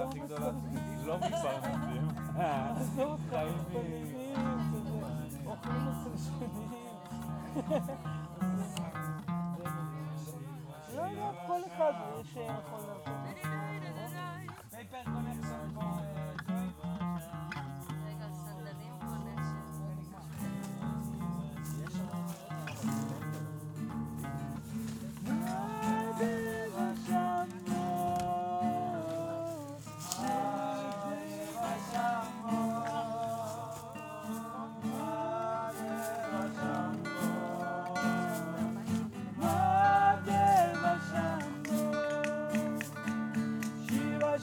Traffic Donuts לא מפרנסים. עזוב, חיים אוכלים מסלשונים. לא יודעת, כל אחד יש נכון לעשות.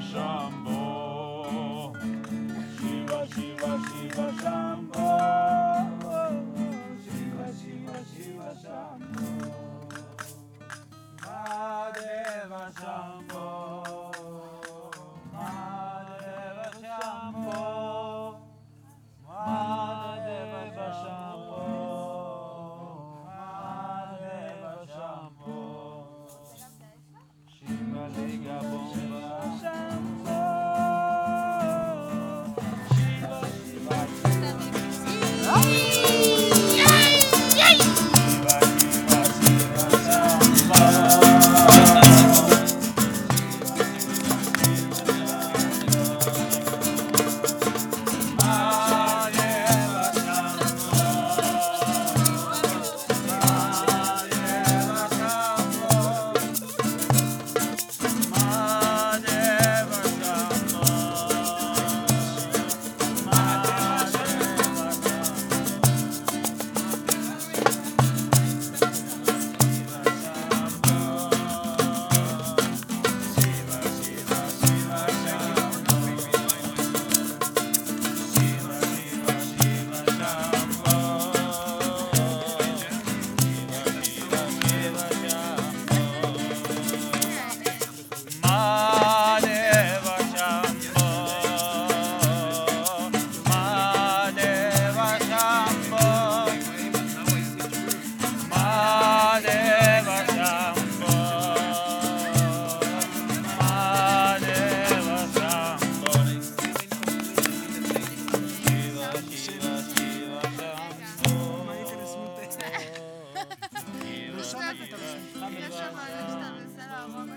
Shambo. arkadaşlar. Yaşar kardeşlerime selam olun.